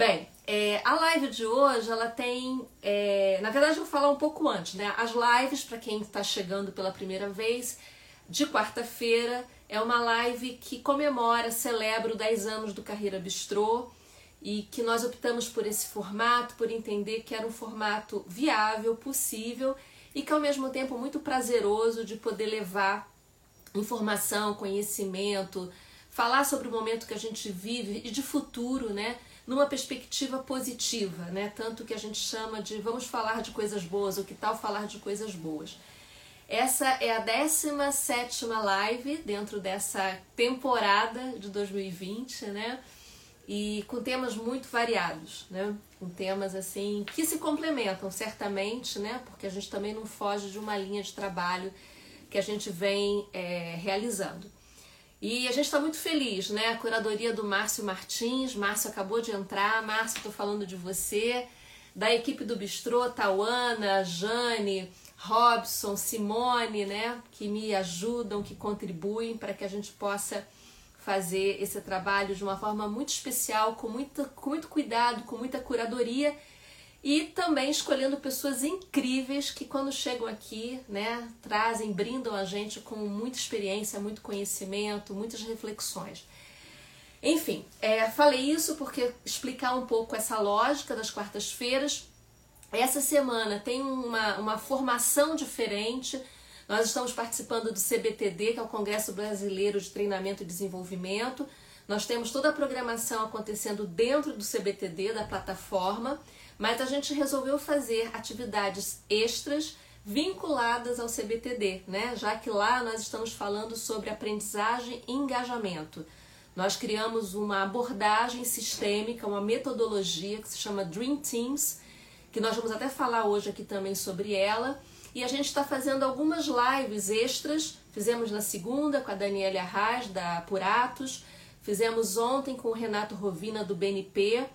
Bem, é, a live de hoje, ela tem. É, na verdade, eu vou falar um pouco antes, né? As lives, para quem está chegando pela primeira vez, de quarta-feira, é uma live que comemora, celebra os 10 anos do Carreira Bistrô e que nós optamos por esse formato, por entender que era um formato viável, possível e que ao mesmo tempo muito prazeroso de poder levar informação, conhecimento, falar sobre o momento que a gente vive e de futuro, né? Numa perspectiva positiva, né? Tanto que a gente chama de vamos falar de coisas boas, o que tal falar de coisas boas. Essa é a 17 live dentro dessa temporada de 2020, né? E com temas muito variados, né? Com temas assim que se complementam certamente, né? Porque a gente também não foge de uma linha de trabalho que a gente vem é, realizando. E a gente está muito feliz, né? A curadoria do Márcio Martins. Márcio acabou de entrar. Márcio, estou falando de você. Da equipe do Bistrô, Tauana, Jane, Robson, Simone, né? Que me ajudam, que contribuem para que a gente possa fazer esse trabalho de uma forma muito especial, com, muito com muito cuidado, com muita curadoria e também escolhendo pessoas incríveis que quando chegam aqui, né, trazem, brindam a gente com muita experiência, muito conhecimento, muitas reflexões. Enfim, é, falei isso porque explicar um pouco essa lógica das quartas-feiras. Essa semana tem uma, uma formação diferente. Nós estamos participando do CBTD, que é o Congresso Brasileiro de Treinamento e Desenvolvimento. Nós temos toda a programação acontecendo dentro do CBTD, da plataforma mas a gente resolveu fazer atividades extras vinculadas ao CBTD, né? Já que lá nós estamos falando sobre aprendizagem e engajamento. Nós criamos uma abordagem sistêmica, uma metodologia que se chama Dream Teams, que nós vamos até falar hoje aqui também sobre ela. E a gente está fazendo algumas lives extras. Fizemos na segunda com a Daniela Arras, da Apuratos. Fizemos ontem com o Renato Rovina, do BNP.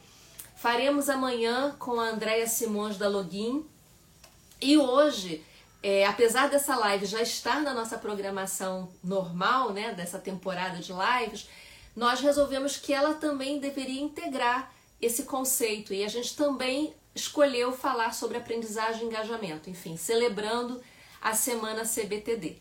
Faremos amanhã com a Andréia Simões da Login. E hoje, é, apesar dessa live já estar na nossa programação normal, né, dessa temporada de lives, nós resolvemos que ela também deveria integrar esse conceito e a gente também escolheu falar sobre aprendizagem e engajamento, enfim, celebrando a semana CBTD.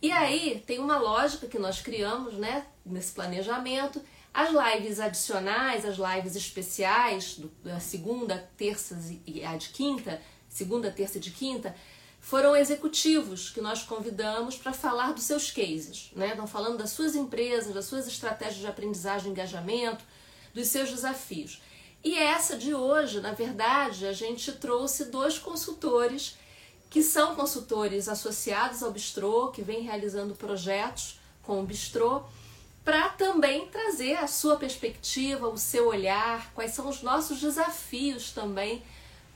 E aí tem uma lógica que nós criamos, né, nesse planejamento, as lives adicionais, as lives especiais, da segunda, terça e a de quinta, segunda, terça e de quinta, foram executivos que nós convidamos para falar dos seus cases, né? Estão falando das suas empresas, das suas estratégias de aprendizagem e engajamento, dos seus desafios. E essa de hoje, na verdade, a gente trouxe dois consultores que são consultores associados ao Bistrô, que vem realizando projetos com o Bistrô para também trazer a sua perspectiva, o seu olhar, quais são os nossos desafios também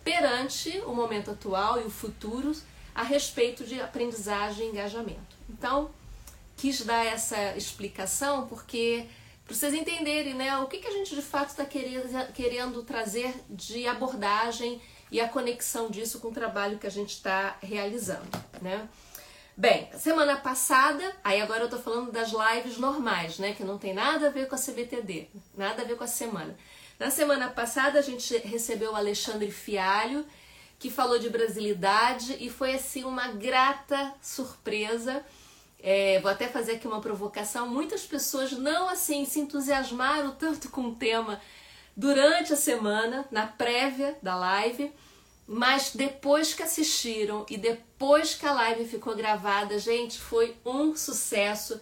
perante o momento atual e o futuro a respeito de aprendizagem e engajamento. Então, quis dar essa explicação porque para vocês entenderem né, o que, que a gente de fato está querendo, querendo trazer de abordagem e a conexão disso com o trabalho que a gente está realizando. Né? Bem, semana passada, aí agora eu tô falando das lives normais, né? Que não tem nada a ver com a CBTD, nada a ver com a semana. Na semana passada a gente recebeu o Alexandre Fialho, que falou de brasilidade e foi assim uma grata surpresa. É, vou até fazer aqui uma provocação. Muitas pessoas não assim se entusiasmaram tanto com o tema durante a semana, na prévia da live mas depois que assistiram e depois que a live ficou gravada, gente, foi um sucesso.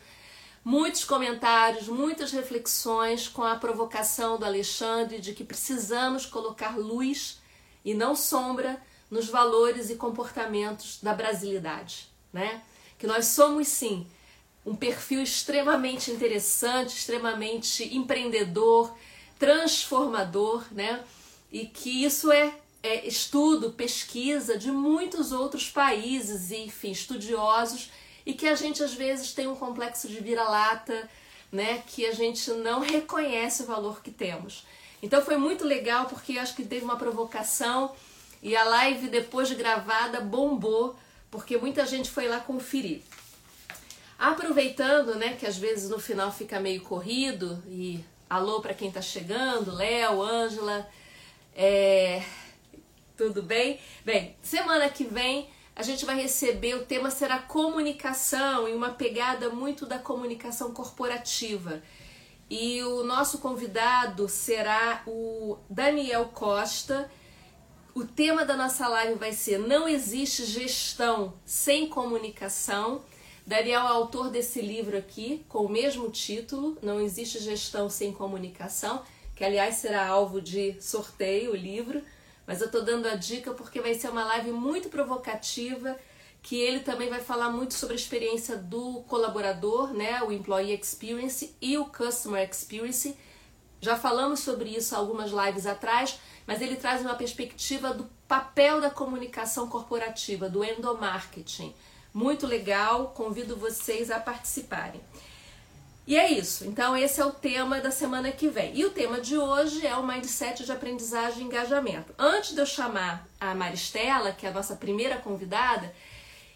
Muitos comentários, muitas reflexões com a provocação do Alexandre de que precisamos colocar luz e não sombra nos valores e comportamentos da brasilidade, né? Que nós somos sim um perfil extremamente interessante, extremamente empreendedor, transformador, né? E que isso é é, estudo, pesquisa de muitos outros países enfim, estudiosos e que a gente às vezes tem um complexo de vira-lata, né, que a gente não reconhece o valor que temos. Então foi muito legal porque acho que teve uma provocação e a live depois de gravada bombou porque muita gente foi lá conferir. Aproveitando, né, que às vezes no final fica meio corrido e alô para quem está chegando, Léo, Ângela, É... Tudo bem? Bem, semana que vem a gente vai receber, o tema será comunicação e uma pegada muito da comunicação corporativa. E o nosso convidado será o Daniel Costa. O tema da nossa live vai ser Não existe gestão sem comunicação. Daniel é autor desse livro aqui, com o mesmo título, Não existe gestão sem comunicação, que aliás será alvo de sorteio o livro. Mas eu tô dando a dica porque vai ser uma live muito provocativa, que ele também vai falar muito sobre a experiência do colaborador, né, o employee experience e o customer experience. Já falamos sobre isso algumas lives atrás, mas ele traz uma perspectiva do papel da comunicação corporativa, do endomarketing. Muito legal, convido vocês a participarem. E é isso. Então, esse é o tema da semana que vem. E o tema de hoje é o mindset de aprendizagem e engajamento. Antes de eu chamar a Maristela, que é a nossa primeira convidada,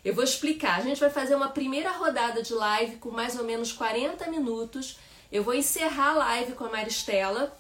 eu vou explicar. A gente vai fazer uma primeira rodada de live com mais ou menos 40 minutos. Eu vou encerrar a live com a Maristela.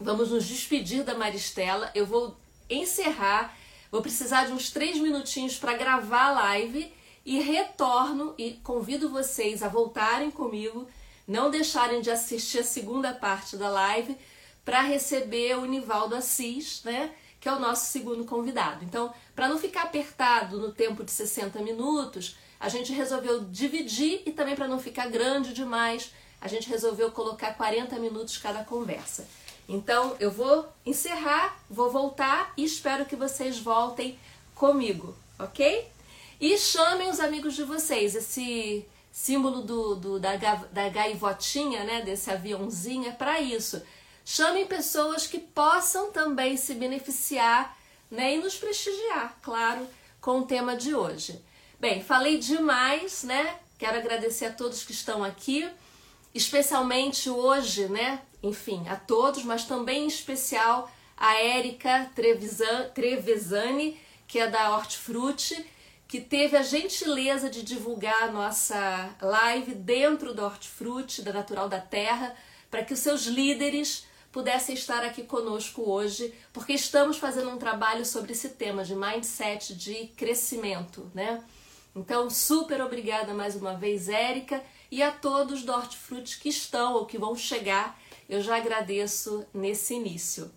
Vamos nos despedir da Maristela. Eu vou encerrar. Vou precisar de uns 3 minutinhos para gravar a live e retorno e convido vocês a voltarem comigo não deixarem de assistir a segunda parte da live para receber o Nivaldo Assis, né? Que é o nosso segundo convidado. Então, para não ficar apertado no tempo de 60 minutos, a gente resolveu dividir e também para não ficar grande demais, a gente resolveu colocar 40 minutos cada conversa. Então, eu vou encerrar, vou voltar e espero que vocês voltem comigo, ok? E chamem os amigos de vocês. Esse símbolo do, do da, da gaivotinha, né, desse aviãozinho, é para isso. Chamem pessoas que possam também se beneficiar né, e nos prestigiar, claro, com o tema de hoje. Bem, falei demais, né? Quero agradecer a todos que estão aqui, especialmente hoje, né? Enfim, a todos, mas também em especial a Érica Trevisani, que é da Hortifruti, que teve a gentileza de divulgar a nossa live dentro do Hortifruti, da Natural da Terra, para que os seus líderes pudessem estar aqui conosco hoje, porque estamos fazendo um trabalho sobre esse tema de mindset de crescimento, né? Então, super obrigada mais uma vez, Érica, e a todos do Hortifruti que estão ou que vão chegar. Eu já agradeço nesse início.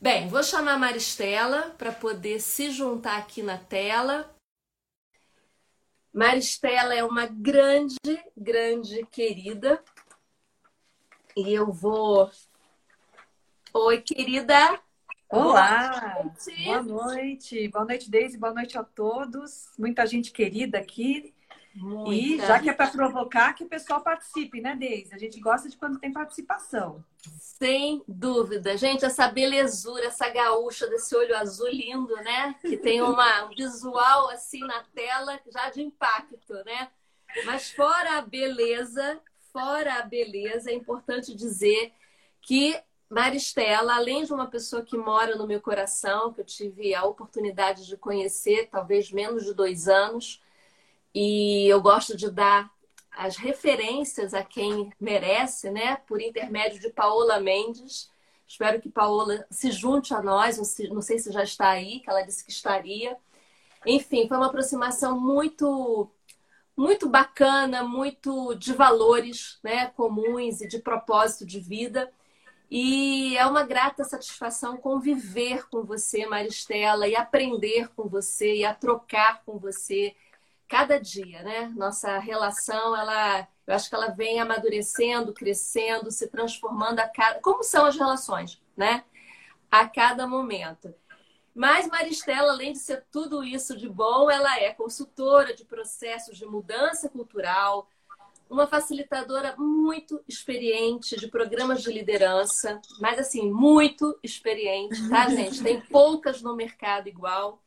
Bem, vou chamar a Maristela para poder se juntar aqui na tela. Maristela é uma grande, grande querida. E eu vou. Oi, querida. Olá! Boa noite. Boa noite, boa noite, Deise, boa noite a todos. Muita gente querida aqui. Muita. E já que é para provocar, que o pessoal participe, né, Deise? A gente gosta de quando tem participação. Sem dúvida. Gente, essa belezura, essa gaúcha desse olho azul lindo, né? Que tem uma, um visual assim na tela já de impacto, né? Mas fora a beleza, fora a beleza, é importante dizer que Maristela, além de uma pessoa que mora no meu coração, que eu tive a oportunidade de conhecer, talvez menos de dois anos, e eu gosto de dar as referências a quem merece, né? Por intermédio de Paola Mendes. Espero que Paola se junte a nós, não sei se já está aí, que ela disse que estaria. Enfim, foi uma aproximação muito muito bacana, muito de valores, né, comuns e de propósito de vida. E é uma grata satisfação conviver com você, Maristela, e aprender com você e a trocar com você cada dia, né? Nossa relação, ela, eu acho que ela vem amadurecendo, crescendo, se transformando a cada, como são as relações, né? A cada momento. Mas Maristela, além de ser tudo isso de bom, ela é consultora de processos de mudança cultural, uma facilitadora muito experiente de programas de liderança, mas assim, muito experiente, tá, gente? Tem poucas no mercado igual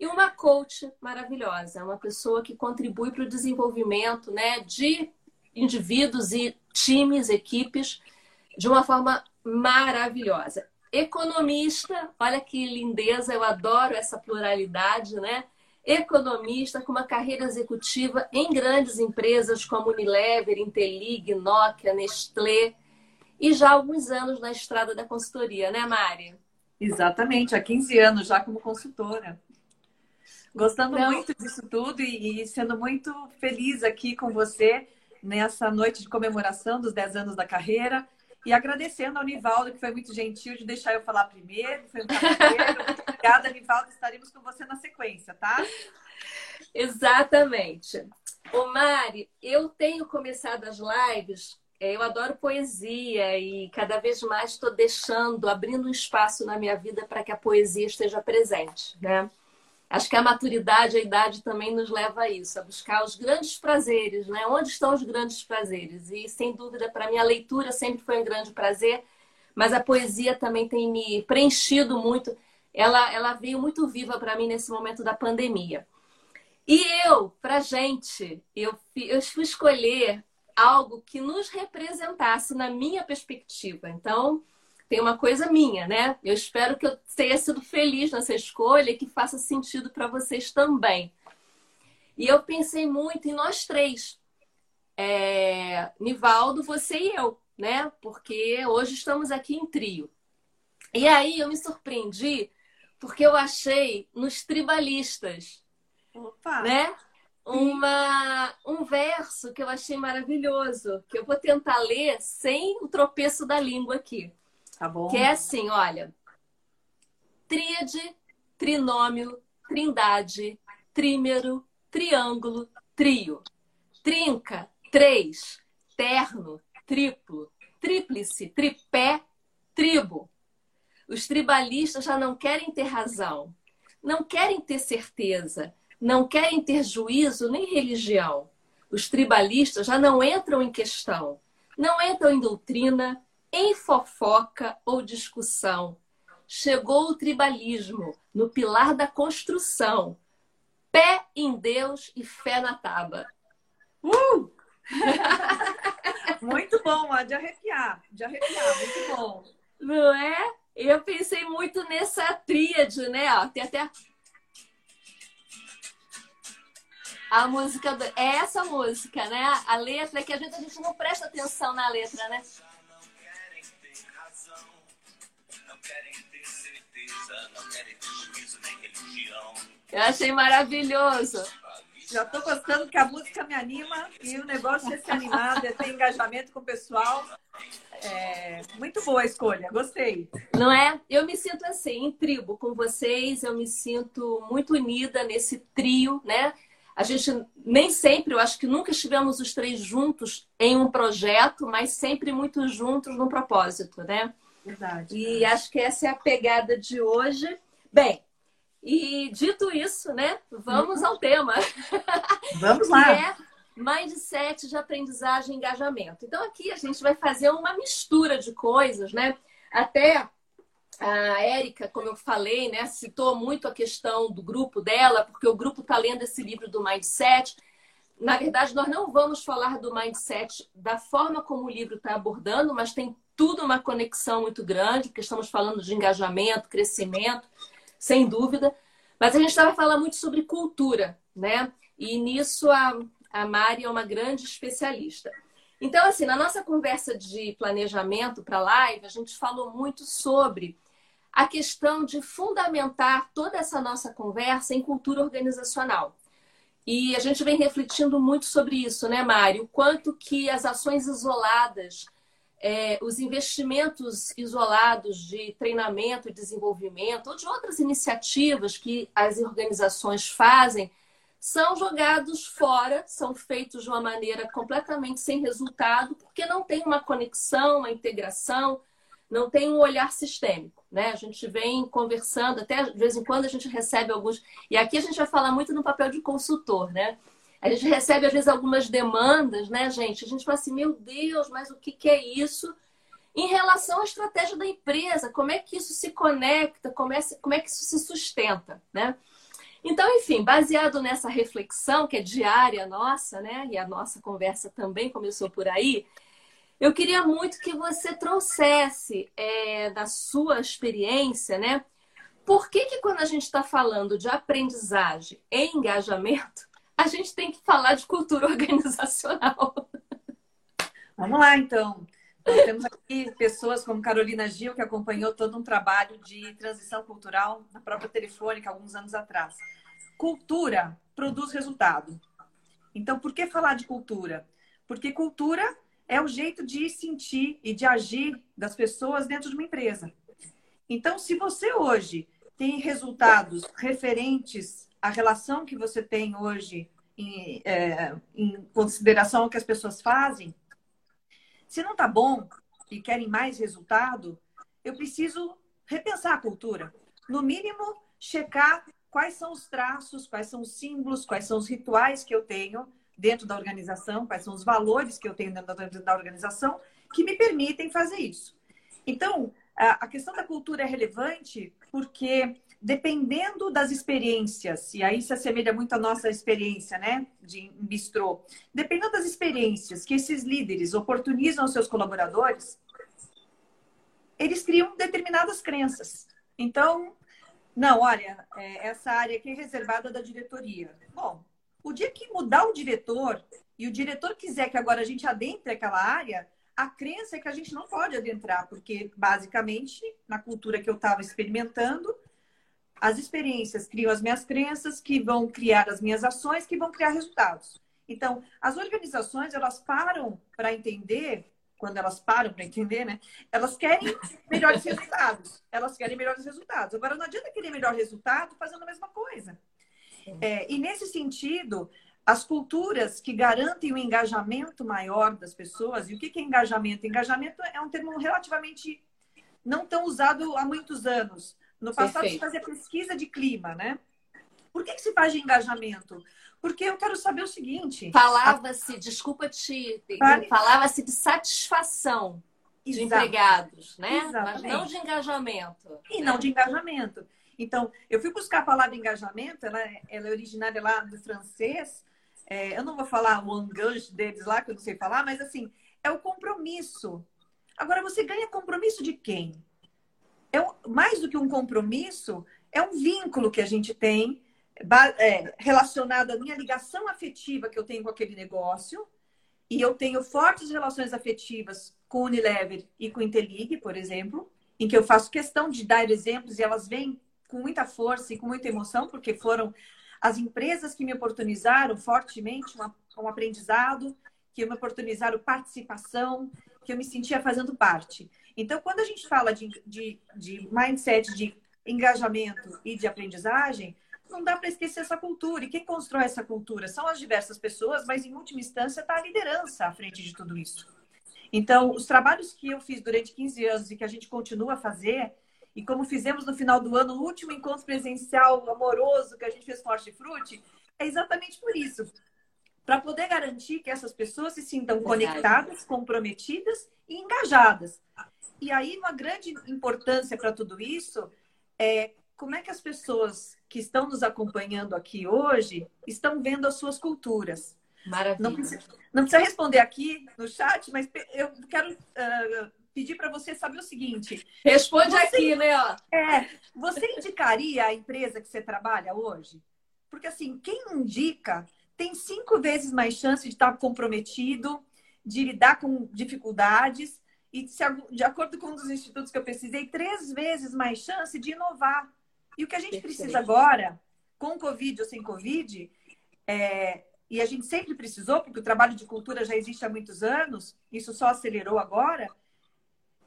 e uma coach maravilhosa, uma pessoa que contribui para o desenvolvimento né, de indivíduos e times, equipes, de uma forma maravilhosa. Economista, olha que lindeza, eu adoro essa pluralidade, né? Economista com uma carreira executiva em grandes empresas como Unilever, Intelig, Nokia, Nestlé e já alguns anos na estrada da consultoria, né, Mari? Exatamente, há 15 anos já como consultora. Gostando Não. muito disso tudo e, e sendo muito feliz aqui com você nessa noite de comemoração dos 10 anos da carreira. E agradecendo ao Nivaldo, que foi muito gentil de deixar eu falar primeiro. Foi um muito obrigada, Nivaldo. Estaremos com você na sequência, tá? Exatamente. Ô Mari, eu tenho começado as lives, é, eu adoro poesia e cada vez mais estou deixando, abrindo um espaço na minha vida para que a poesia esteja presente, né? Acho que a maturidade, a idade também nos leva a isso, a buscar os grandes prazeres, né? Onde estão os grandes prazeres? E sem dúvida, para mim, a leitura sempre foi um grande prazer, mas a poesia também tem me preenchido muito. Ela, ela veio muito viva para mim nesse momento da pandemia. E eu, para gente, eu, eu fui escolher algo que nos representasse na minha perspectiva. Então, tem uma coisa minha, né? Eu espero que eu tenha sido feliz nessa escolha e que faça sentido para vocês também. E eu pensei muito em nós três. É... Nivaldo, você e eu, né? Porque hoje estamos aqui em trio. E aí eu me surpreendi porque eu achei nos tribalistas Opa. né? Uma, um verso que eu achei maravilhoso, que eu vou tentar ler sem o tropeço da língua aqui. Tá bom. Que é assim, olha. Tríade, trinômio, trindade, trímero, triângulo, trio. Trinca, três, terno, triplo, tríplice, tripé, tribo. Os tribalistas já não querem ter razão, não querem ter certeza, não querem ter juízo nem religião. Os tribalistas já não entram em questão, não entram em doutrina, em fofoca ou discussão. Chegou o tribalismo no pilar da construção. Pé em Deus e fé na tábua. Uh! muito bom, de arrepiar, de arrepiar, muito bom. Não é? Eu pensei muito nessa tríade, né? tem até a música do... é essa música, né? A letra que a gente, a gente não presta atenção na letra, né? Eu achei maravilhoso. Já estou gostando que a música me anima e o negócio é ser animado, é ter engajamento com o pessoal. É, muito boa a escolha, gostei. Não é? Eu me sinto assim, em tribo com vocês, eu me sinto muito unida nesse trio, né? A gente nem sempre, eu acho que nunca estivemos os três juntos em um projeto, mas sempre muito juntos num propósito, né? Verdade. E acho que essa é a pegada de hoje. Bem, e dito isso, né? Vamos uhum. ao tema. Vamos lá. que é mindset de aprendizagem e engajamento. Então aqui a gente vai fazer uma mistura de coisas, né? Até a Érica, como eu falei, né, citou muito a questão do grupo dela, porque o grupo está lendo esse livro do Mindset. Na verdade, nós não vamos falar do Mindset da forma como o livro está abordando, mas tem tudo uma conexão muito grande, porque estamos falando de engajamento, crescimento, sem dúvida. Mas a gente estava falando muito sobre cultura, né? E nisso a, a Mari é uma grande especialista. Então, assim, na nossa conversa de planejamento para a live, a gente falou muito sobre a questão de fundamentar toda essa nossa conversa em cultura organizacional. E a gente vem refletindo muito sobre isso, né, Mário? Quanto que as ações isoladas, é, os investimentos isolados de treinamento e desenvolvimento, ou de outras iniciativas que as organizações fazem, são jogados fora, são feitos de uma maneira completamente sem resultado, porque não tem uma conexão, uma integração, não tem um olhar sistêmico, né? A gente vem conversando, até de vez em quando a gente recebe alguns. E aqui a gente vai falar muito no papel de consultor, né? A gente recebe, às vezes, algumas demandas, né, gente? A gente fala assim, meu Deus, mas o que, que é isso? Em relação à estratégia da empresa, como é que isso se conecta, como é, como é que isso se sustenta, né? Então, enfim, baseado nessa reflexão que é diária nossa, né? E a nossa conversa também começou por aí, eu queria muito que você trouxesse é, da sua experiência, né? Por que, que quando a gente está falando de aprendizagem e engajamento, a gente tem que falar de cultura organizacional? Vamos lá, então. Nós temos aqui pessoas como Carolina Gil, que acompanhou todo um trabalho de transição cultural na própria Telefônica alguns anos atrás. Cultura produz resultado. Então, por que falar de cultura? Porque cultura é o jeito de sentir e de agir das pessoas dentro de uma empresa. Então, se você hoje tem resultados referentes à relação que você tem hoje em, é, em consideração ao que as pessoas fazem, se não está bom e querem mais resultado, eu preciso repensar a cultura. No mínimo, checar quais são os traços, quais são os símbolos, quais são os rituais que eu tenho dentro da organização, quais são os valores que eu tenho dentro da organização que me permitem fazer isso. Então, a questão da cultura é relevante porque dependendo das experiências, e aí se assemelha muito à nossa experiência, né, de bistrô, dependendo das experiências que esses líderes oportunizam aos seus colaboradores, eles criam determinadas crenças. Então, não, olha, é, essa área aqui é reservada da diretoria. Bom, o dia que mudar o diretor e o diretor quiser que agora a gente adentre aquela área, a crença é que a gente não pode adentrar, porque basicamente, na cultura que eu estava experimentando, as experiências criam as minhas crenças, que vão criar as minhas ações, que vão criar resultados. Então, as organizações, elas param para entender, quando elas param para entender, né? Elas querem melhores resultados. Elas querem melhores resultados. Agora, não adianta querer melhor resultado fazendo a mesma coisa. É, e nesse sentido, as culturas que garantem o engajamento maior das pessoas, e o que é engajamento? Engajamento é um termo relativamente não tão usado há muitos anos. No passado Perfeito. se fazia pesquisa de clima, né? Por que, que se faz de engajamento? Porque eu quero saber o seguinte. Falava-se, a... desculpa te. Vale. Falava-se de satisfação de Exato. empregados, né? Exatamente. Mas não de engajamento. E né? não de engajamento. Então, eu fui buscar a palavra engajamento, ela, é, ela é originária lá do francês. É, eu não vou falar o engage deles lá, que eu não sei falar, mas assim, é o compromisso. Agora, você ganha compromisso de quem? é um, mais do que um compromisso, é um vínculo que a gente tem é, relacionado à minha ligação afetiva que eu tenho com aquele negócio. E eu tenho fortes relações afetivas com o Unilever e com o Intelig, por exemplo, em que eu faço questão de dar exemplos e elas vêm com muita força e com muita emoção, porque foram as empresas que me oportunizaram fortemente um, aprendizado, que me oportunizaram participação, que eu me sentia fazendo parte. Então, quando a gente fala de, de, de mindset, de engajamento e de aprendizagem, não dá para esquecer essa cultura. E quem constrói essa cultura são as diversas pessoas, mas em última instância está a liderança à frente de tudo isso. Então, os trabalhos que eu fiz durante 15 anos e que a gente continua a fazer, e como fizemos no final do ano, o último encontro presencial amoroso que a gente fez com Hortifruti, é exatamente por isso. Para poder garantir que essas pessoas se sintam conectadas, comprometidas e engajadas. E aí, uma grande importância para tudo isso é como é que as pessoas que estão nos acompanhando aqui hoje estão vendo as suas culturas. Maravilha. Não precisa, não precisa responder aqui no chat, mas eu quero uh, pedir para você saber o seguinte. Responde você, aqui, né? É, você indicaria a empresa que você trabalha hoje? Porque assim, quem indica tem cinco vezes mais chance de estar comprometido, de lidar com dificuldades e, de acordo com um dos institutos que eu pesquisei, três vezes mais chance de inovar. E o que a gente precisa agora, com Covid ou sem Covid, é, e a gente sempre precisou, porque o trabalho de cultura já existe há muitos anos, isso só acelerou agora,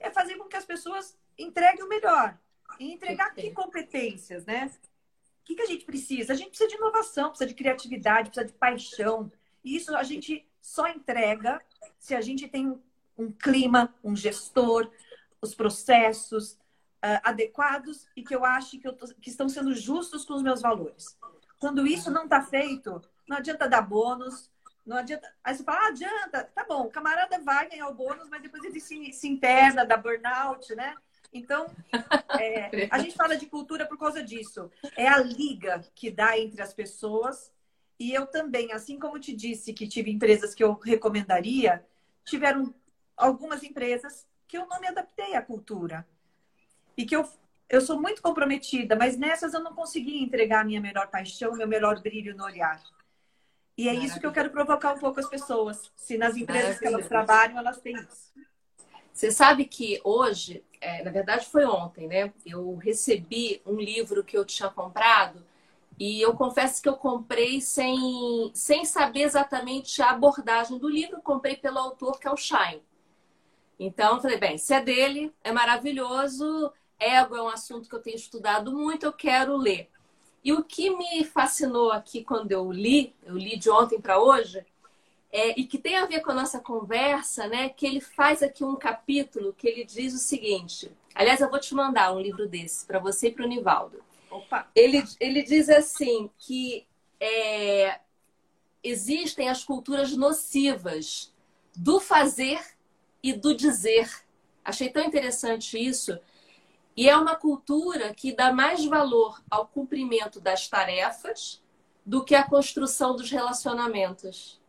é fazer com que as pessoas entreguem o melhor. E entregar que competências, né? O que, que a gente precisa? A gente precisa de inovação, precisa de criatividade, precisa de paixão. E isso a gente só entrega se a gente tem um clima, um gestor, os processos uh, adequados e que eu acho que, eu tô, que estão sendo justos com os meus valores. Quando isso não está feito, não adianta dar bônus, não adianta. Aí você fala, ah, adianta, tá bom, o camarada vai ganhar o bônus, mas depois ele se, se interna, dá burnout, né? Então, é, a gente fala de cultura por causa disso. É a liga que dá entre as pessoas. E eu também, assim como te disse que tive empresas que eu recomendaria, tiveram algumas empresas que eu não me adaptei à cultura. E que eu, eu sou muito comprometida, mas nessas eu não consegui entregar a minha melhor paixão, meu melhor brilho no olhar. E é isso que eu quero provocar um pouco as pessoas. Se nas empresas que elas trabalham, elas têm isso. Você sabe que hoje, é, na verdade foi ontem, né? Eu recebi um livro que eu tinha comprado e eu confesso que eu comprei sem, sem saber exatamente a abordagem do livro. Comprei pelo autor, que é o Shine. Então, falei, bem, se é dele, é maravilhoso. Ego é um assunto que eu tenho estudado muito, eu quero ler. E o que me fascinou aqui quando eu li, eu li de ontem para hoje, é, e que tem a ver com a nossa conversa, né? Que ele faz aqui um capítulo que ele diz o seguinte. Aliás, eu vou te mandar um livro desse para você e para o Nivaldo. Opa. Ele, ele diz assim que é, existem as culturas nocivas do fazer e do dizer. Achei tão interessante isso. E é uma cultura que dá mais valor ao cumprimento das tarefas do que à construção dos relacionamentos.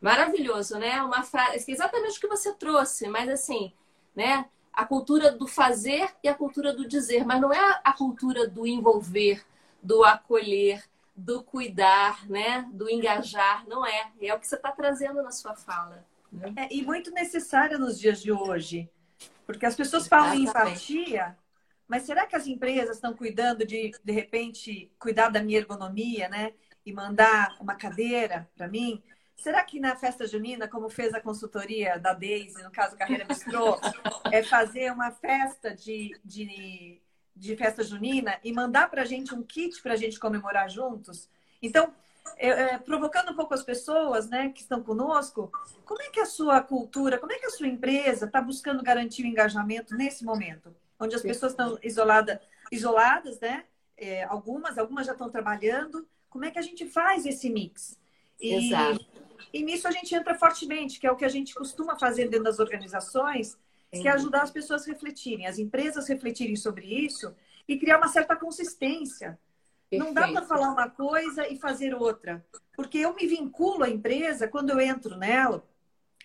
Maravilhoso, né? Uma frase, exatamente o que você trouxe, mas assim, né? A cultura do fazer e a cultura do dizer, mas não é a cultura do envolver, do acolher, do cuidar, né? Do engajar, não é. É o que você está trazendo na sua fala. Né? É, e muito necessária nos dias de hoje, porque as pessoas falam em empatia, mas será que as empresas estão cuidando de, de repente, cuidar da minha ergonomia, né? E mandar uma cadeira para mim? Será que na festa junina, como fez a consultoria da Daisy, no caso Carreira Bistrô, é fazer uma festa de, de, de festa junina e mandar para a gente um kit para a gente comemorar juntos? Então, é, é, provocando um pouco as pessoas né, que estão conosco, como é que a sua cultura, como é que a sua empresa está buscando garantir o engajamento nesse momento? Onde as pessoas estão isolada, isoladas, né? É, algumas, algumas já estão trabalhando. Como é que a gente faz esse mix? E, Exato. E nisso a gente entra fortemente, que é o que a gente costuma fazer dentro das organizações, Entendi. que é ajudar as pessoas a refletirem, as empresas refletirem sobre isso e criar uma certa consistência. Perfeito. Não dá para falar uma coisa e fazer outra. Porque eu me vinculo à empresa quando eu entro nela.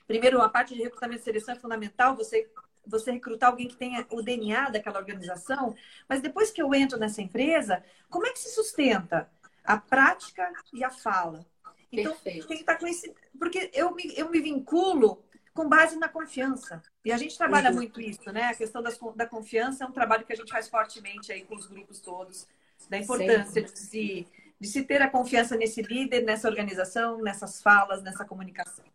Primeiro, a parte de recrutamento e seleção é fundamental, você, você recrutar alguém que tenha o DNA daquela organização. Mas depois que eu entro nessa empresa, como é que se sustenta a prática e a fala? Então, Perfeito. tem que estar tá com esse. Porque eu me, eu me vinculo com base na confiança. E a gente trabalha uhum. muito isso, né? A questão das, da confiança é um trabalho que a gente faz fortemente aí com os grupos todos, da importância de se, de se ter a confiança nesse líder, nessa organização, nessas falas, nessa comunicação.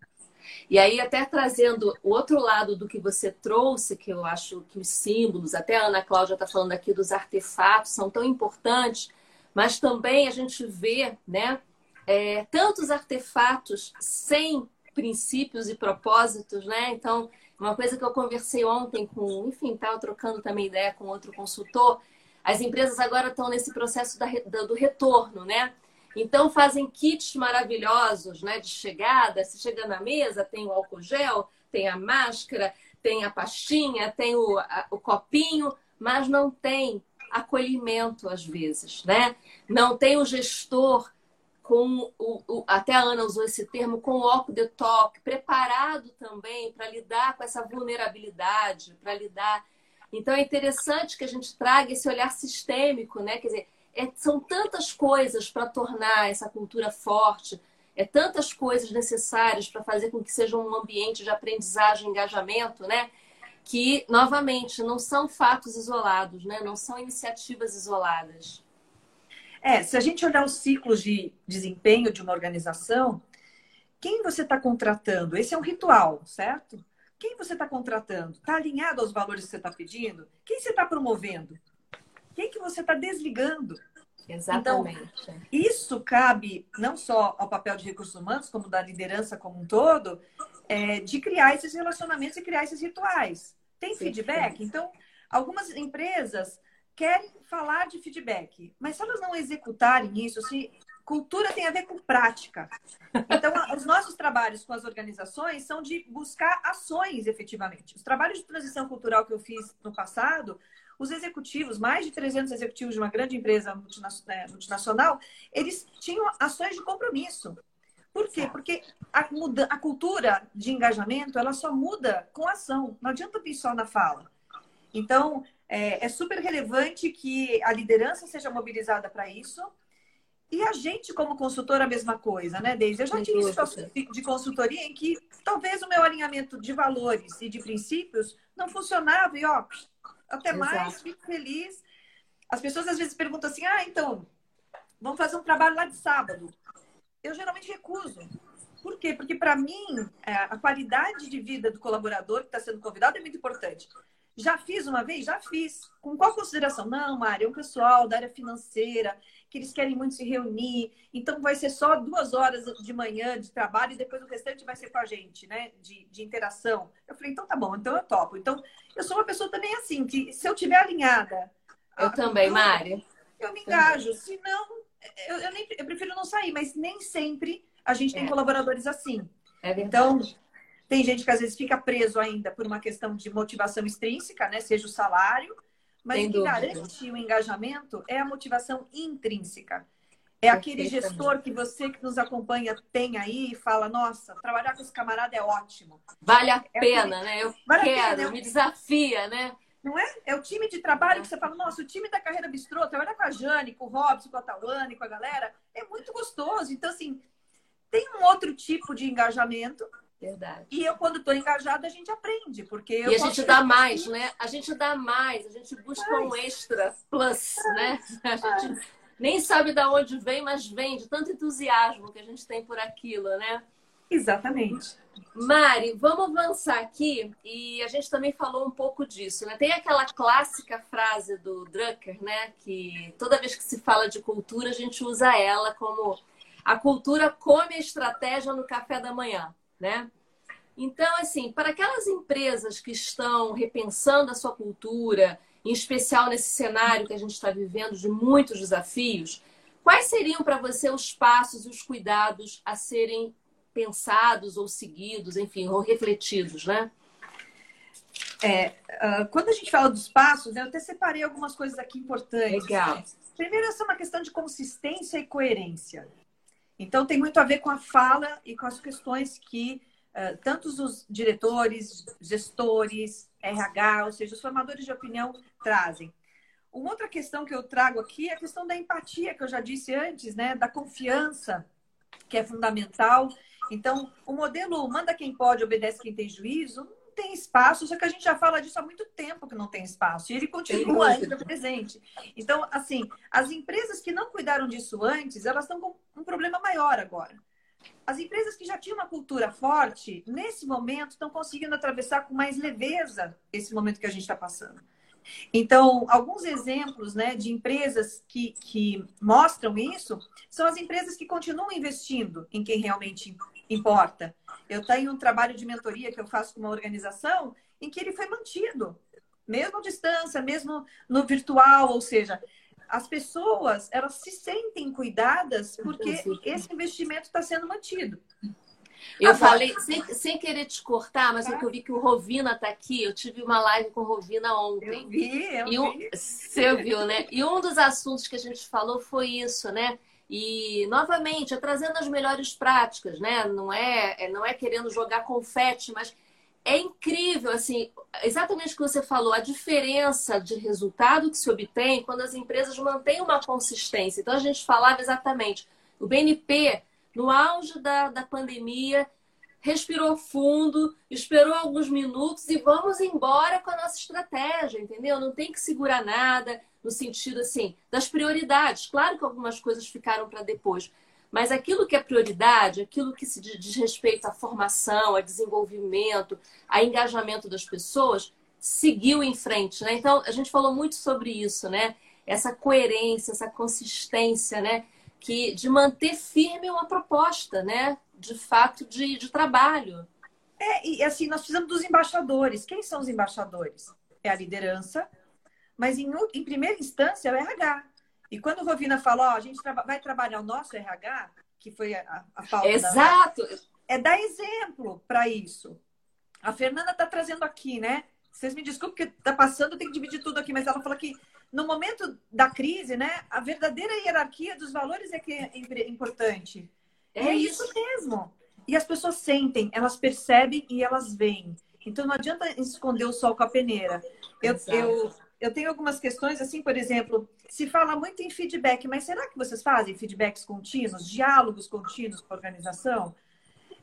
E aí, até trazendo o outro lado do que você trouxe, que eu acho que os símbolos, até a Ana Cláudia está falando aqui dos artefatos, são tão importantes, mas também a gente vê, né, é, tantos artefatos sem princípios e propósitos, né? Então, uma coisa que eu conversei ontem com, enfim, estava trocando também ideia com outro consultor, as empresas agora estão nesse processo da, do retorno, né? Então fazem kits maravilhosos, né? De chegada, se chega na mesa, tem o álcool gel, tem a máscara, tem a pastinha, tem o, a, o copinho, mas não tem acolhimento às vezes, né? Não tem o gestor com o, o, até a Ana usou esse termo, com o walk the talk, preparado também para lidar com essa vulnerabilidade, para lidar. Então é interessante que a gente traga esse olhar sistêmico, né? Quer dizer, é, são tantas coisas para tornar essa cultura forte, é tantas coisas necessárias para fazer com que seja um ambiente de aprendizagem, engajamento, né? Que, novamente, não são fatos isolados, né? Não são iniciativas isoladas. É, se a gente olhar os ciclos de desempenho de uma organização, quem você está contratando? Esse é um ritual, certo? Quem você está contratando? Está alinhado aos valores que você está pedindo? Quem você está promovendo? Quem que você está desligando? Exatamente. Então, isso cabe não só ao papel de recursos humanos, como da liderança como um todo, é, de criar esses relacionamentos e criar esses rituais. Tem feedback? Então, algumas empresas querem falar de feedback, mas se elas não executarem isso, se cultura tem a ver com prática. Então, os nossos trabalhos com as organizações são de buscar ações efetivamente. Os trabalhos de transição cultural que eu fiz no passado, os executivos, mais de 300 executivos de uma grande empresa é, multinacional, eles tinham ações de compromisso. Por quê? Porque a, muda, a cultura de engajamento, ela só muda com ação. Não adianta vir só na fala. Então, é, é super relevante que a liderança seja mobilizada para isso E a gente, como consultora, a mesma coisa, né, Deise? Eu já tive situações de consultoria em que talvez o meu alinhamento de valores e de princípios não funcionava e, ó, até Exato. mais, fico feliz. As pessoas às vezes perguntam assim: ah, então, vamos fazer um trabalho lá de sábado. Eu geralmente recuso. Por quê? Porque, para mim, é, a qualidade de vida do colaborador que está sendo convidado é muito importante. Já fiz uma vez? Já fiz. Com qual consideração? Não, Mário, é um pessoal da área financeira, que eles querem muito se reunir, então vai ser só duas horas de manhã de trabalho e depois o restante vai ser com a gente, né? De, de interação. Eu falei, então tá bom, então eu topo. Então, eu sou uma pessoa também assim, que se eu tiver alinhada. Eu também, Mário. Eu me engajo. Se não, eu, eu, nem, eu prefiro não sair, mas nem sempre a gente tem é. colaboradores assim. É então, verdade. Então, tem gente que às vezes fica preso ainda por uma questão de motivação extrínseca, né? Seja o salário, mas o que garante o engajamento é a motivação intrínseca. É aquele gestor que você que nos acompanha tem aí e fala, nossa, trabalhar com esse camarada é ótimo. Vale a é pena, aquele... né? Eu vale quero, pena, me desafia, né? Não é? É o time de trabalho é. que você fala, nossa, o time da carreira bistrô, trabalhar com a Jane, com o Robson, com a Tawane, com a galera, é muito gostoso. Então, assim, tem um outro tipo de engajamento. Verdade. E eu, quando estou engajada, a gente aprende, porque E a gente dá mais, né? A gente dá mais, a gente busca um extra plus, né? A gente nem sabe de onde vem, mas vem de tanto entusiasmo que a gente tem por aquilo, né? Exatamente. Mari, vamos avançar aqui e a gente também falou um pouco disso, né? Tem aquela clássica frase do Drucker, né? Que toda vez que se fala de cultura, a gente usa ela como a cultura come a estratégia no café da manhã, né? Então, assim, para aquelas empresas que estão repensando a sua cultura, em especial nesse cenário que a gente está vivendo de muitos desafios, quais seriam para você os passos e os cuidados a serem pensados ou seguidos, enfim, ou refletidos, né? É, uh, quando a gente fala dos passos, eu até separei algumas coisas aqui importantes. Legal. Primeiro, essa é uma questão de consistência e coerência. Então, tem muito a ver com a fala e com as questões que uh, tantos os diretores, gestores, RH, ou seja, os formadores de opinião trazem. Uma outra questão que eu trago aqui é a questão da empatia, que eu já disse antes, né? Da confiança, que é fundamental. Então, o modelo manda quem pode, obedece quem tem juízo, tem espaço, só que a gente já fala disso há muito tempo que não tem espaço. E ele continua ainda presente. Então, assim, as empresas que não cuidaram disso antes, elas estão com um problema maior agora. As empresas que já tinham uma cultura forte, nesse momento, estão conseguindo atravessar com mais leveza esse momento que a gente está passando. Então, alguns exemplos né, de empresas que, que mostram isso são as empresas que continuam investindo em quem realmente importa. Eu tenho um trabalho de mentoria que eu faço com uma organização em que ele foi mantido, mesmo à distância, mesmo no virtual, ou seja, as pessoas elas se sentem cuidadas porque esse investimento está sendo mantido. Eu falei, sem, sem querer te cortar, mas tá. é que eu vi que o Rovina está aqui. Eu tive uma live com o Rovina ontem. Eu vi, eu e um, vi. Você viu, né? E um dos assuntos que a gente falou foi isso, né? E, novamente, é trazendo as melhores práticas, né? Não é, é, não é querendo jogar confete, mas é incrível, assim, exatamente o que você falou, a diferença de resultado que se obtém quando as empresas mantêm uma consistência. Então, a gente falava exatamente, o BNP, no auge da, da pandemia, respirou fundo, esperou alguns minutos e vamos embora com a nossa estratégia, entendeu? Não tem que segurar nada, no sentido assim das prioridades. Claro que algumas coisas ficaram para depois, mas aquilo que é prioridade, aquilo que se diz respeito à formação, a desenvolvimento, a engajamento das pessoas, seguiu em frente, né? Então a gente falou muito sobre isso, né? Essa coerência, essa consistência, né? Que de manter firme uma proposta, né? De fato de, de trabalho. É, e assim, nós precisamos dos embaixadores. Quem são os embaixadores? É a liderança, mas em, em primeira instância é o RH. E quando o Rovina falou, ó, a gente vai trabalhar o nosso RH, que foi a, a falta Exato. Da... É dar exemplo para isso. A Fernanda está trazendo aqui, né? Vocês me desculpem que está passando, eu tenho que dividir tudo aqui, mas ela fala que no momento da crise, né, a verdadeira hierarquia dos valores é que é importante. É, é isso mesmo. E as pessoas sentem, elas percebem e elas veem. Então não adianta esconder o sol com a peneira. Eu, eu eu tenho algumas questões, assim, por exemplo, se fala muito em feedback, mas será que vocês fazem feedbacks contínuos, diálogos contínuos com a organização?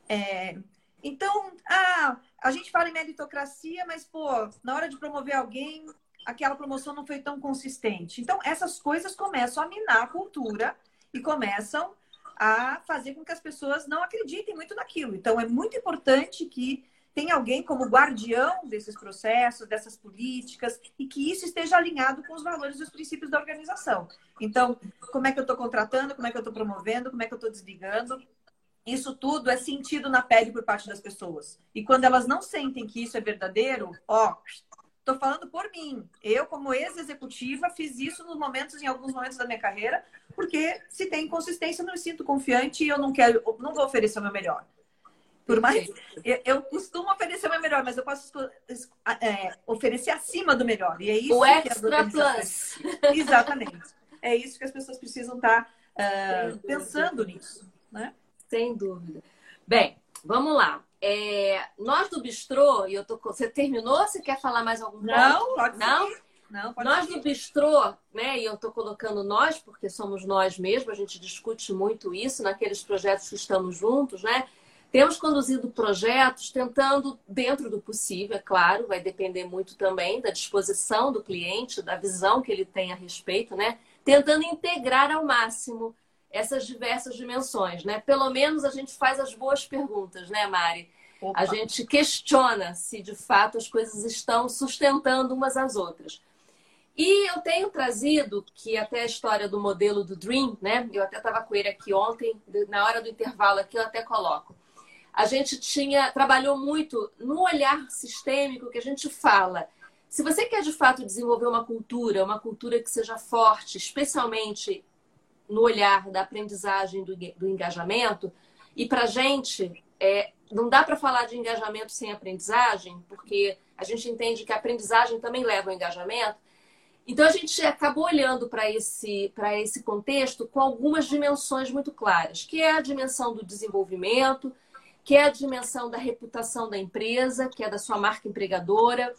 É, então, ah, a gente fala em meritocracia, mas, pô, na hora de promover alguém, aquela promoção não foi tão consistente. Então, essas coisas começam a minar a cultura e começam a fazer com que as pessoas não acreditem muito naquilo. Então, é muito importante que tenha alguém como guardião desses processos, dessas políticas, e que isso esteja alinhado com os valores e os princípios da organização. Então, como é que eu estou contratando, como é que eu estou promovendo, como é que eu estou desligando. Isso tudo é sentido na pele por parte das pessoas. E quando elas não sentem que isso é verdadeiro, ó, Estou falando por mim. Eu, como ex-executiva, fiz isso nos momentos, em alguns momentos da minha carreira, porque se tem inconsistência, eu não me sinto confiante e eu não quero, não vou oferecer o meu melhor. Por mais eu, eu costumo oferecer o meu melhor, mas eu posso é, oferecer acima do melhor. E é isso o que extra plus. Exatamente. É isso que as pessoas precisam estar uh, pensando nisso, né? Sem dúvida. Bem, vamos lá. É, nós do Bistrô, e eu tô, você terminou? Você quer falar mais algum ponto? Não, pode Não? Não, nós do Bistrô, né, e eu estou colocando nós, porque somos nós mesmos, a gente discute muito isso naqueles projetos que estamos juntos, né? Temos conduzido projetos tentando, dentro do possível, é claro, vai depender muito também da disposição do cliente, da visão que ele tem a respeito, né? Tentando integrar ao máximo essas diversas dimensões, né? Pelo menos a gente faz as boas perguntas, né, Mari? Opa. A gente questiona se de fato as coisas estão sustentando umas às outras. E eu tenho trazido, que até a história do modelo do Dream, né? Eu até estava com ele aqui ontem, na hora do intervalo aqui, eu até coloco. A gente tinha, trabalhou muito no olhar sistêmico que a gente fala. Se você quer de fato desenvolver uma cultura, uma cultura que seja forte, especialmente no olhar da aprendizagem do, do engajamento, e para a gente, é, não dá para falar de engajamento sem aprendizagem, porque a gente entende que a aprendizagem também leva ao engajamento. Então a gente acabou olhando para esse, esse contexto com algumas dimensões muito claras, que é a dimensão do desenvolvimento, que é a dimensão da reputação da empresa, que é da sua marca empregadora,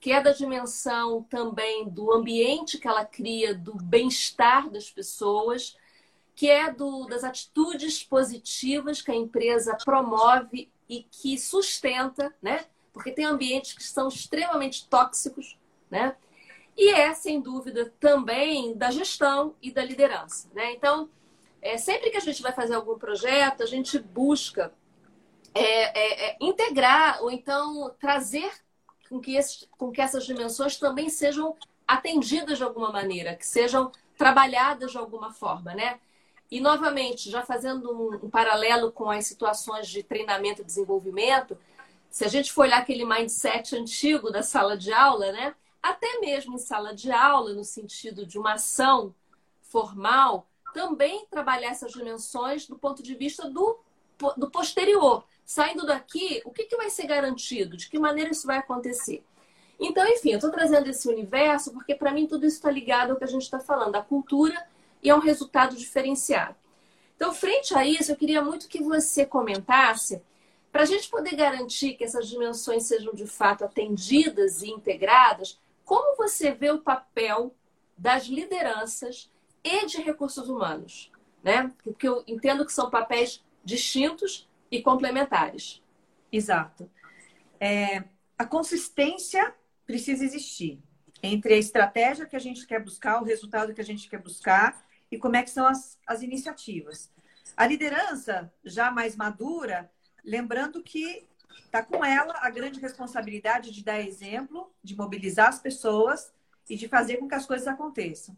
que é da dimensão também do ambiente que ela cria, do bem-estar das pessoas, que é do, das atitudes positivas que a empresa promove e que sustenta, né? Porque tem ambientes que são extremamente tóxicos, né? E é, sem dúvida, também da gestão e da liderança, né? Então, é, sempre que a gente vai fazer algum projeto, a gente busca é, é, é integrar ou então trazer com que, esse, com que essas dimensões também sejam atendidas de alguma maneira, que sejam trabalhadas de alguma forma, né? E, novamente, já fazendo um, um, paralelo com as situações de treinamento e desenvolvimento, se a gente for olhar aquele mindset antigo da sala de aula, né? Até mesmo em sala de aula, no sentido de uma ação formal, também trabalhar essas dimensões do ponto de vista do, do posterior. Saindo daqui, o que, que vai ser garantido? De que maneira isso vai acontecer? Então, enfim, eu estou trazendo esse universo porque, para mim, tudo isso está ligado ao que a gente está falando, a cultura e é um resultado diferenciado. Então, frente a isso, eu queria muito que você comentasse, para a gente poder garantir que essas dimensões sejam de fato atendidas e integradas, como você vê o papel das lideranças e de recursos humanos, né? Porque eu entendo que são papéis distintos e complementares. Exato. É, a consistência precisa existir entre a estratégia que a gente quer buscar, o resultado que a gente quer buscar e como é que são as, as iniciativas. A liderança já mais madura, lembrando que está com ela a grande responsabilidade de dar exemplo, de mobilizar as pessoas e de fazer com que as coisas aconteçam.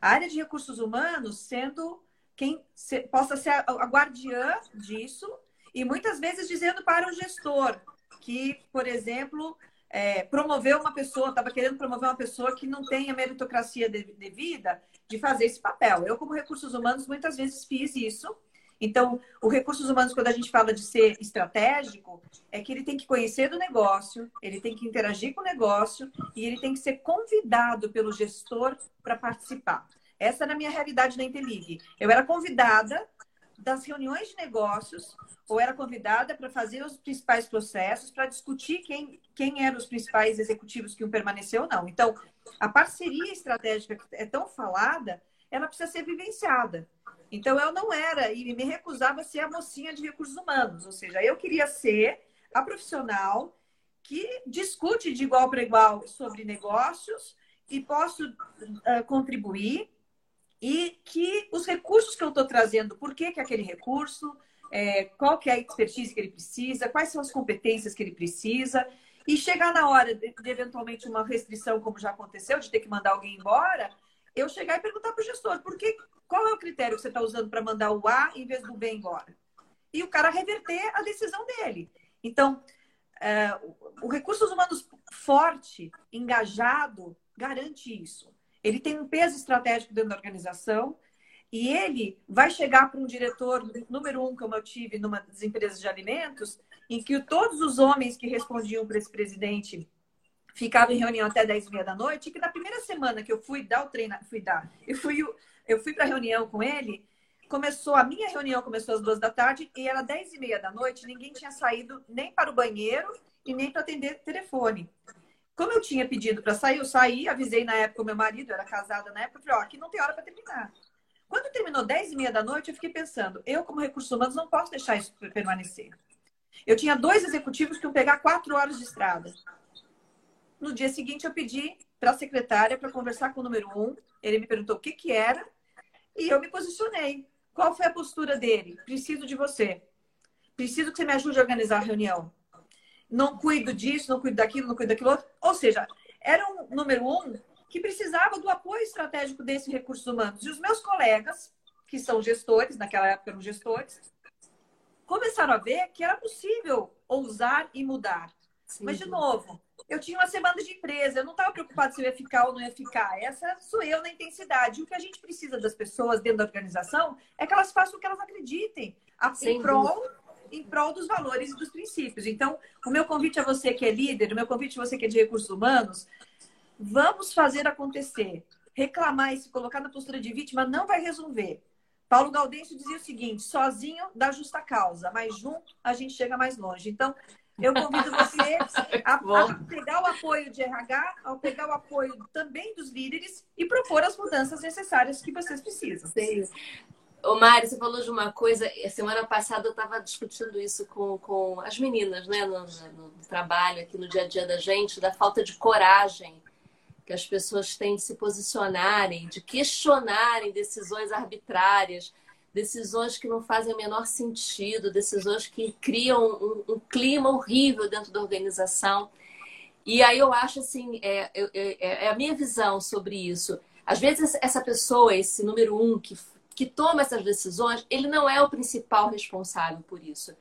A área de recursos humanos sendo quem se, possa ser a, a guardiã disso e muitas vezes dizendo para o gestor que, por exemplo, é, promover uma pessoa, estava querendo promover uma pessoa que não tem a meritocracia devida de fazer esse papel. Eu, como recursos humanos, muitas vezes fiz isso. Então, o recursos humanos, quando a gente fala de ser estratégico, é que ele tem que conhecer do negócio, ele tem que interagir com o negócio e ele tem que ser convidado pelo gestor para participar. Essa era a minha realidade na Interlig. Eu era convidada das reuniões de negócios ou era convidada para fazer os principais processos, para discutir quem, quem eram os principais executivos que iam permanecer ou não. Então, a parceria estratégica que é tão falada, ela precisa ser vivenciada. Então, eu não era e me recusava a ser a mocinha de recursos humanos, ou seja, eu queria ser a profissional que discute de igual para igual sobre negócios e posso uh, contribuir e que os recursos que eu estou trazendo, por que, que aquele recurso, é, qual que é a expertise que ele precisa, quais são as competências que ele precisa, e chegar na hora de, de eventualmente uma restrição, como já aconteceu, de ter que mandar alguém embora, eu chegar e perguntar para o gestor, por que, qual é o critério que você está usando para mandar o A em vez do B embora? E o cara reverter a decisão dele. Então, é, o recursos humanos forte, engajado, garante isso. Ele tem um peso estratégico dentro da organização e ele vai chegar para um diretor número um, como eu tive numa das empresas de alimentos, em que todos os homens que respondiam para esse presidente ficavam em reunião até 10 e meia da noite, e que na primeira semana que eu fui dar o treino, fui dar, eu fui, eu fui para a reunião com ele, começou, a minha reunião começou às duas da tarde e era 10 e meia da noite, ninguém tinha saído nem para o banheiro e nem para atender telefone. Como eu tinha pedido para sair, eu saí, avisei na época o meu marido, era casada na época, falei, ó, aqui não tem hora para terminar. Quando terminou 10 e meia da noite, eu fiquei pensando, eu, como recursos humanos, não posso deixar isso permanecer. Eu tinha dois executivos que iam pegar quatro horas de estrada. No dia seguinte, eu pedi para a secretária para conversar com o número um. Ele me perguntou o que, que era e eu me posicionei. Qual foi a postura dele? Preciso de você. Preciso que você me ajude a organizar a reunião. Não cuido disso, não cuido daquilo, não cuido daquilo outro. Ou seja, era um número um que precisava do apoio estratégico desses recursos humanos. E os meus colegas, que são gestores, naquela época eram gestores, começaram a ver que era possível ousar e mudar. Sim. Mas, de novo, eu tinha uma semana de empresa, eu não estava preocupada se eu ia ficar ou não ia ficar. Essa sou eu na intensidade. O que a gente precisa das pessoas dentro da organização é que elas façam o que elas acreditem, em prol, em prol dos valores e dos princípios. Então, o meu convite a você que é líder, o meu convite a você que é de recursos humanos, vamos fazer acontecer. Reclamar e se colocar na postura de vítima não vai resolver. Paulo Gaudêncio dizia o seguinte: sozinho dá justa causa, mas junto a gente chega mais longe. Então, eu convido você a, a, pegar o apoio de RH, ao pegar o apoio também dos líderes e propor as mudanças necessárias que vocês precisam. Sim. Ô Mari, você falou de uma coisa, semana passada eu estava discutindo isso com, com as meninas, né, no, no, trabalho, aqui no dia a dia da gente, da falta de coragem que as pessoas têm de se posicionarem, de questionarem decisões arbitrárias, decisões que não fazem o menor sentido, decisões que criam um, um clima horrível dentro da organização. E aí eu acho assim, é, é, é, a minha visão sobre isso. Às vezes essa pessoa, esse número um que, que toma essas decisões, ele não é o principal responsável por isso.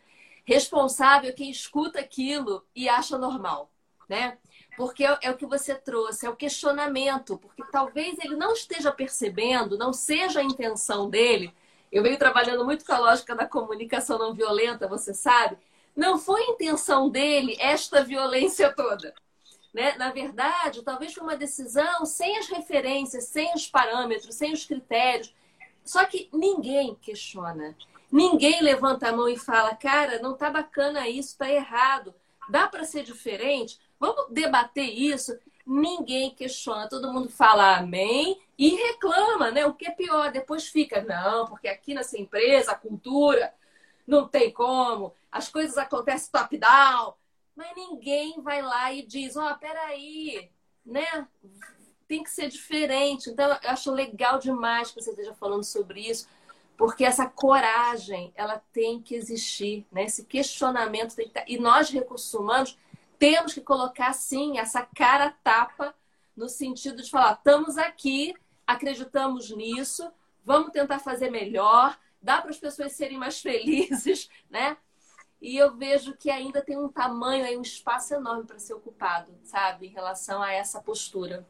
Responsável é quem escuta aquilo e acha normal, né? Porque é, é o que você trouxe, é o questionamento, porque talvez ele não esteja percebendo, não seja a intenção dele eu venho trabalhando muito com a lógica da comunicação não violenta, você sabe. Não foi a intenção dele esta violência toda. Né? Na verdade, talvez foi uma decisão sem as referências, sem os parâmetros, sem os critérios. Só que ninguém questiona. Ninguém levanta a mão e fala, cara, não tá bacana isso, tá errado. Dá para ser diferente? Vamos debater isso ninguém questiona, todo mundo fala amém e reclama, né? O que é pior, depois fica, não, porque aqui nessa empresa, a cultura, não tem como, as coisas acontecem top-down, mas ninguém vai lá e diz, ó, oh, peraí, né? Tem que ser diferente. Então, eu acho legal demais que você esteja falando sobre isso, porque essa coragem, ela tem que existir, né? Esse questionamento tem que estar... E nós, recursos humanos, temos que colocar, sim, essa cara tapa no sentido de falar: estamos aqui, acreditamos nisso, vamos tentar fazer melhor, dá para as pessoas serem mais felizes, né? E eu vejo que ainda tem um tamanho, aí, um espaço enorme para ser ocupado, sabe, em relação a essa postura.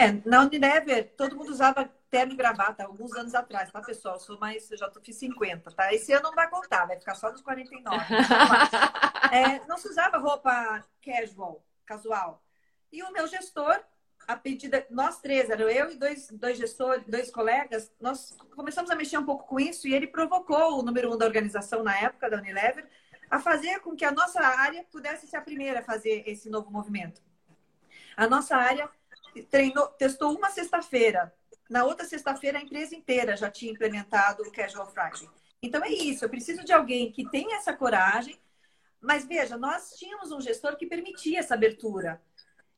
É, na Unilever, todo mundo usava terno e gravata alguns anos atrás, tá, pessoal? Eu sou mais, eu já tô, fiz 50, tá? Esse ano não vai contar, vai ficar só nos 49. é, não se usava roupa casual, casual. E o meu gestor a pedida, nós três, era eu e dois, dois gestores, dois colegas, nós começamos a mexer um pouco com isso e ele provocou o número um da organização na época, da Unilever, a fazer com que a nossa área pudesse ser a primeira a fazer esse novo movimento. A nossa área treinou, testou uma sexta-feira. Na outra sexta-feira, a empresa inteira já tinha implementado o Casual Friday. Então, é isso. Eu preciso de alguém que tenha essa coragem. Mas, veja, nós tínhamos um gestor que permitia essa abertura.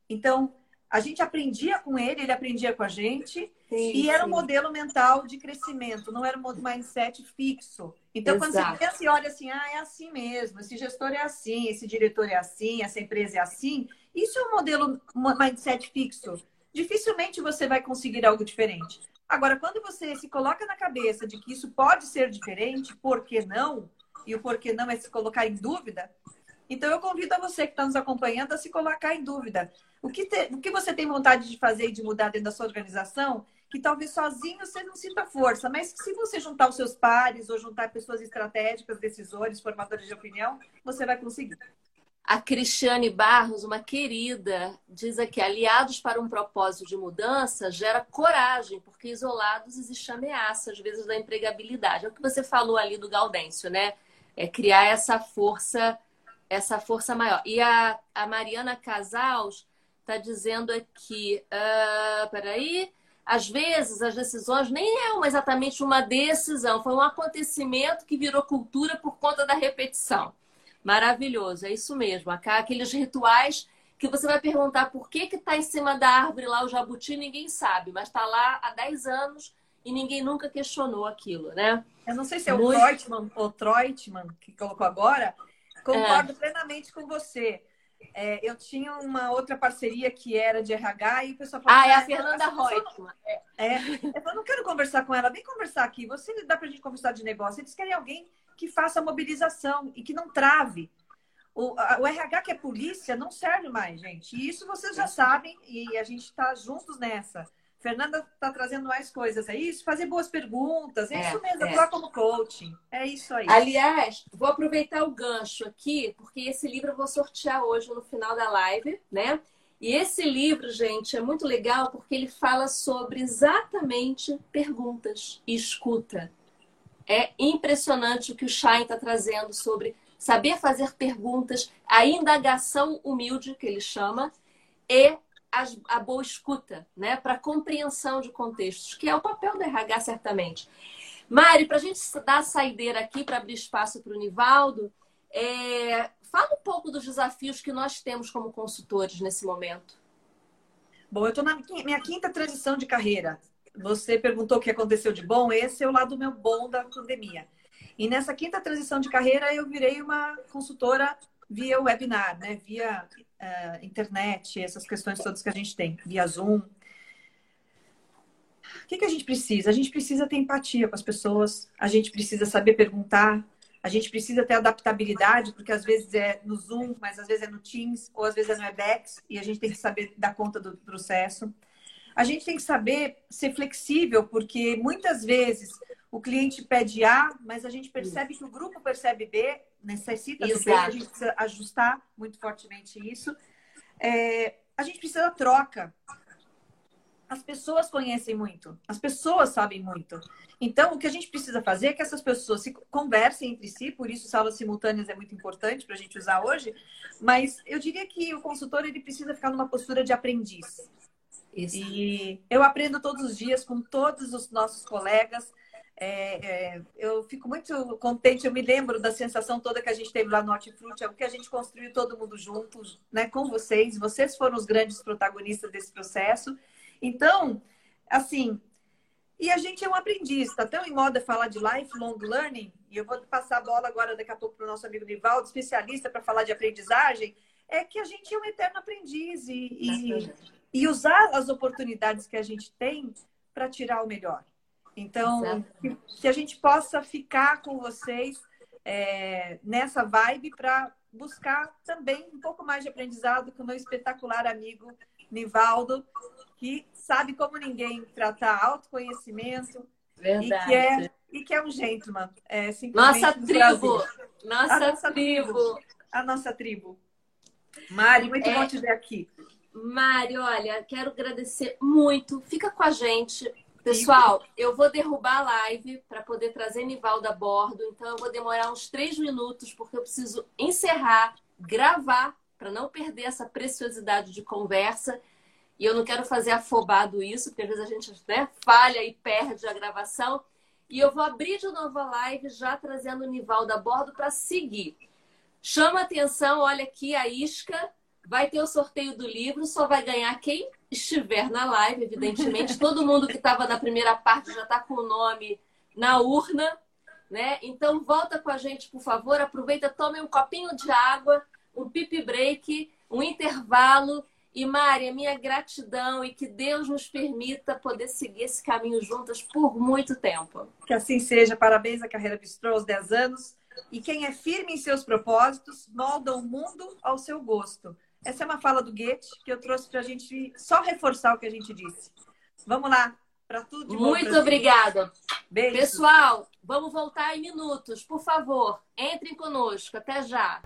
Então, a gente aprendia com ele, ele aprendia com a gente. Sim, e era sim. um modelo mental de crescimento, não era um mindset fixo. Então, Exato. quando você pensa e olha assim, ah, é assim mesmo, esse gestor é assim, esse diretor é assim, essa empresa é assim, isso é um modelo um mindset fixo. Dificilmente você vai conseguir algo diferente. Agora, quando você se coloca na cabeça de que isso pode ser diferente, por que não? E o porquê não é se colocar em dúvida. Então, eu convido a você que está nos acompanhando a se colocar em dúvida. O que, te, o que você tem vontade de fazer e de mudar dentro da sua organização, que talvez sozinho você não sinta força, mas se você juntar os seus pares ou juntar pessoas estratégicas, decisores, formadores de opinião, você vai conseguir. A Cristiane Barros, uma querida, diz aqui: aliados para um propósito de mudança gera coragem, porque isolados existe ameaça, às vezes, da empregabilidade. É o que você falou ali do Gaudêncio, né? É criar essa força, essa força maior. E a, a Mariana Casals está dizendo aqui, uh, peraí, às vezes as decisões nem é uma, exatamente uma decisão, foi um acontecimento que virou cultura por conta da repetição. Maravilhoso, é isso mesmo. Aqueles rituais que você vai perguntar por que que está em cima da árvore lá o jabuti, ninguém sabe, mas está lá há 10 anos e ninguém nunca questionou aquilo, né? Eu não sei se é Muito... o Treutmann ou Treutmann que colocou agora, concordo é. plenamente com você. É, eu tinha uma outra parceria que era de RH e o pessoal falou... Ah, é a Fernanda Reutemann. É, é, eu não quero conversar com ela, vem conversar aqui. Você dá para a gente conversar de negócio. Eles querem alguém que faça mobilização e que não trave. O, a, o RH que é polícia não serve mais, gente. E isso vocês já sabem e a gente está juntos nessa. Fernanda está trazendo mais coisas, é isso? Fazer boas perguntas, é, é isso mesmo, é. atuar como coaching. É isso aí. Aliás, vou aproveitar o gancho aqui, porque esse livro eu vou sortear hoje no final da live, né? E esse livro, gente, é muito legal porque ele fala sobre exatamente perguntas e escuta. É impressionante o que o Shine está trazendo sobre saber fazer perguntas, a indagação humilde, que ele chama, e a, boa escuta, né? Para compreensão de contextos, que é o papel do RH, certamente. Mari, para a gente dar a saideira aqui para abrir espaço para o Nivaldo, é... fala um pouco dos desafios que nós temos como consultores nesse momento. Bom, eu estou na minha quinta transição de carreira. Você perguntou o que aconteceu de bom, esse é o lado meu bom da pandemia. E nessa quinta transição de carreira, eu virei uma consultora via webinar, né? via uh, internet, essas questões todas que a gente tem, via Zoom. O que, que a gente precisa? A gente precisa ter empatia com as pessoas, a gente precisa saber perguntar, a gente precisa ter adaptabilidade, porque às vezes é no Zoom, mas às vezes é no Teams, ou às vezes é no Webex, e a gente tem que saber dar conta do processo. A gente tem que saber ser flexível, porque muitas vezes o cliente pede A, mas a gente percebe que o grupo percebe B, necessita Exato. do B, a gente precisa ajustar muito fortemente isso. É, a gente precisa da troca. As pessoas conhecem muito, as pessoas sabem muito. Então, o que a gente precisa fazer é que essas pessoas se conversem entre si, por isso salas simultâneas é muito importante para a gente usar hoje, mas eu diria que o consultor ele precisa ficar numa postura de aprendiz. Isso. E eu aprendo todos os dias com todos os nossos colegas, é, é, eu fico muito contente, eu me lembro da sensação toda que a gente teve lá no Hortifruti, é o que a gente construiu todo mundo juntos, né, com vocês. Vocês foram os grandes protagonistas desse processo. Então, assim, e a gente é um aprendiz, está tão em moda falar de lifelong learning, e eu vou passar a bola agora daqui a pouco para o nosso amigo Nivaldo, especialista para falar de aprendizagem, é que a gente é um eterno aprendiz e, e, e usar as oportunidades que a gente tem para tirar o melhor. Então, que, que, a gente possa ficar com vocês é, nessa vibe para buscar também um pouco mais de aprendizado com o meu espetacular amigo Nivaldo, que sabe como ninguém tratar autoconhecimento Verdade. e que é, e que é um gentleman. É, nossa tribo! Nossa, nossa tribo. tribo! A nossa tribo. Mari, muito é... bom te ver aqui. Mari, olha, quero agradecer muito. Fica com a gente. Pessoal, eu vou derrubar a live para poder trazer Nivalda a bordo. Então, eu vou demorar uns três minutos, porque eu preciso encerrar, gravar, para não perder essa preciosidade de conversa. E eu não quero fazer afobado isso, porque às vezes a gente né, falha e perde a gravação. E eu vou abrir de novo a live, já trazendo o Nivalda a bordo para seguir. Chama atenção, olha aqui a isca. Vai ter o sorteio do livro, só vai ganhar quem estiver na live, evidentemente. Todo mundo que estava na primeira parte já está com o nome na urna, né? Então volta com a gente, por favor. Aproveita, tome um copinho de água, um pipi break, um intervalo. E Mari, minha gratidão e que Deus nos permita poder seguir esse caminho juntas por muito tempo. Que assim seja. Parabéns à Carreira Bistrô aos 10 anos. E quem é firme em seus propósitos molda o mundo ao seu gosto. Essa é uma fala do Goethe que eu trouxe para a gente só reforçar o que a gente disse. Vamos lá, para tudo de Muito obrigada. Beijo. Pessoal, vamos voltar em minutos. Por favor, entrem conosco. Até já.